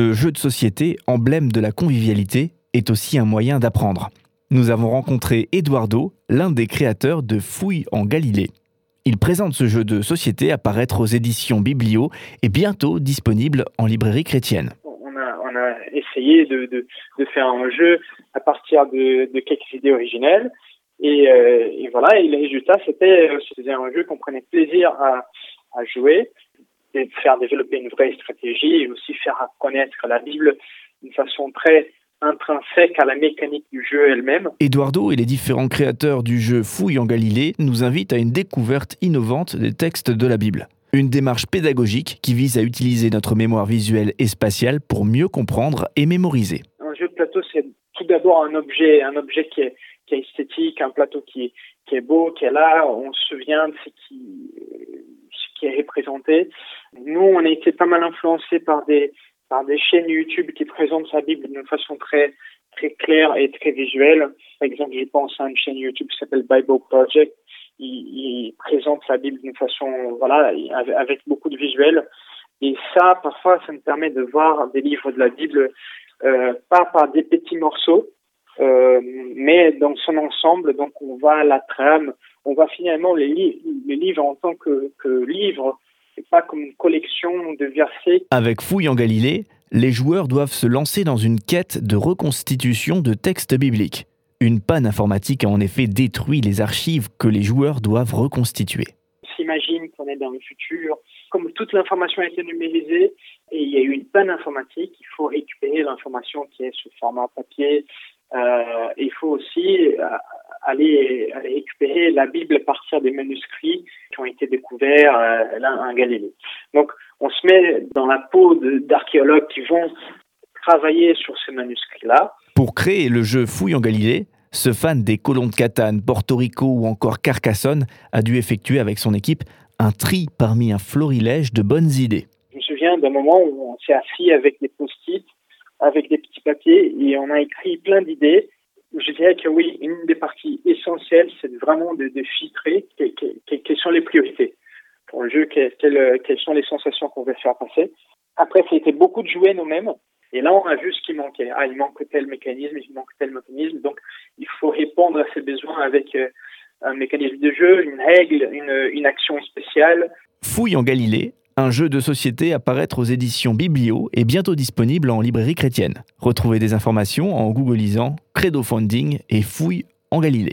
Le jeu de société, emblème de la convivialité, est aussi un moyen d'apprendre. Nous avons rencontré Eduardo, l'un des créateurs de Fouilles en Galilée. Il présente ce jeu de société à paraître aux éditions Biblio et bientôt disponible en librairie chrétienne. On a, essayé de, faire un jeu à partir de, quelques idées originelles. Euh, et, voilà, et le résultat, c'était un jeu qu'on prenait plaisir à jouer, et faire développer une vraie stratégie et aussi faire connaître la Bible d'une façon très intrinsèque à la mécanique du jeu elle-même. Eduardo et les différents créateurs du jeu Fouille en Galilée nous invitent à une découverte innovante des textes de la Bible. Une démarche pédagogique qui vise à utiliser notre mémoire visuelle et spatiale pour mieux comprendre et mémoriser. Un jeu de plateau, c'est tout d'abord un objet, un objet qui est, qui est esthétique, un plateau qui est, qui est beau, qui est là, on se souvient de ce qui, qui est représenté. Nous, on a été pas mal influencés par des, par des chaînes YouTube qui présentent sa Bible d'une façon très très claire et très visuelle. Par exemple, je pense à une chaîne YouTube qui s'appelle Bible Project. Il, présente sa Bible d'une façon, voilà, avec beaucoup de visuels. Et ça, parfois, ça me permet de voir des livres de la Bible, euh, pas par des petits morceaux, euh, mais dans son ensemble. Donc, on voit la trame, on voit finalement les, les livres en tant que, que livres pas comme une collection de versets. Avec Fouille en Galilée, les joueurs doivent se lancer dans une quête de reconstitution de textes bibliques. Une panne informatique a en effet détruit les archives que les joueurs doivent reconstituer. On s'imagine qu'on est dans le futur, comme toute l'information a été numérisée et il y a eu une panne informatique, il faut récupérer l'information qui est sous format papier. Euh, il faut aussi euh, aller, récupérer la Bible à partir des manuscrits qui ont été découverts euh, là en Galilée. Donc, on se met dans la peau d'archéologues qui vont travailler sur ces manuscrits-là. Pour créer le jeu Fouille en Galilée, ce fan des colons de Catane, Porto Rico ou encore Carcassonne a dû effectuer avec son équipe un tri parmi un florilège de bonnes idées. Je me souviens d'un moment où on s'est assis avec des post-it, avec des petits papiers, et on a écrit plein d'idées je dirais que oui, une des parties essentielles, c'est vraiment de, filtrer quelles sont les priorités pour le jeu, quelles, quelles sont les sensations qu'on veut faire passer. Après, été beaucoup de jouer nous-mêmes. Et là, on a vu ce qui manquait. Ah, il manque tel mécanisme, il manque tel mécanisme. Donc, il faut répondre à ces besoins avec euh, un mécanisme de jeu, une règle, une action spéciale. Fouille en Galilée, un jeu de société à paraître aux éditions Biblio et bientôt disponible en librairie chrétienne. Retrouvez des informations en googlisant Credo Funding et Fouille en Galilée.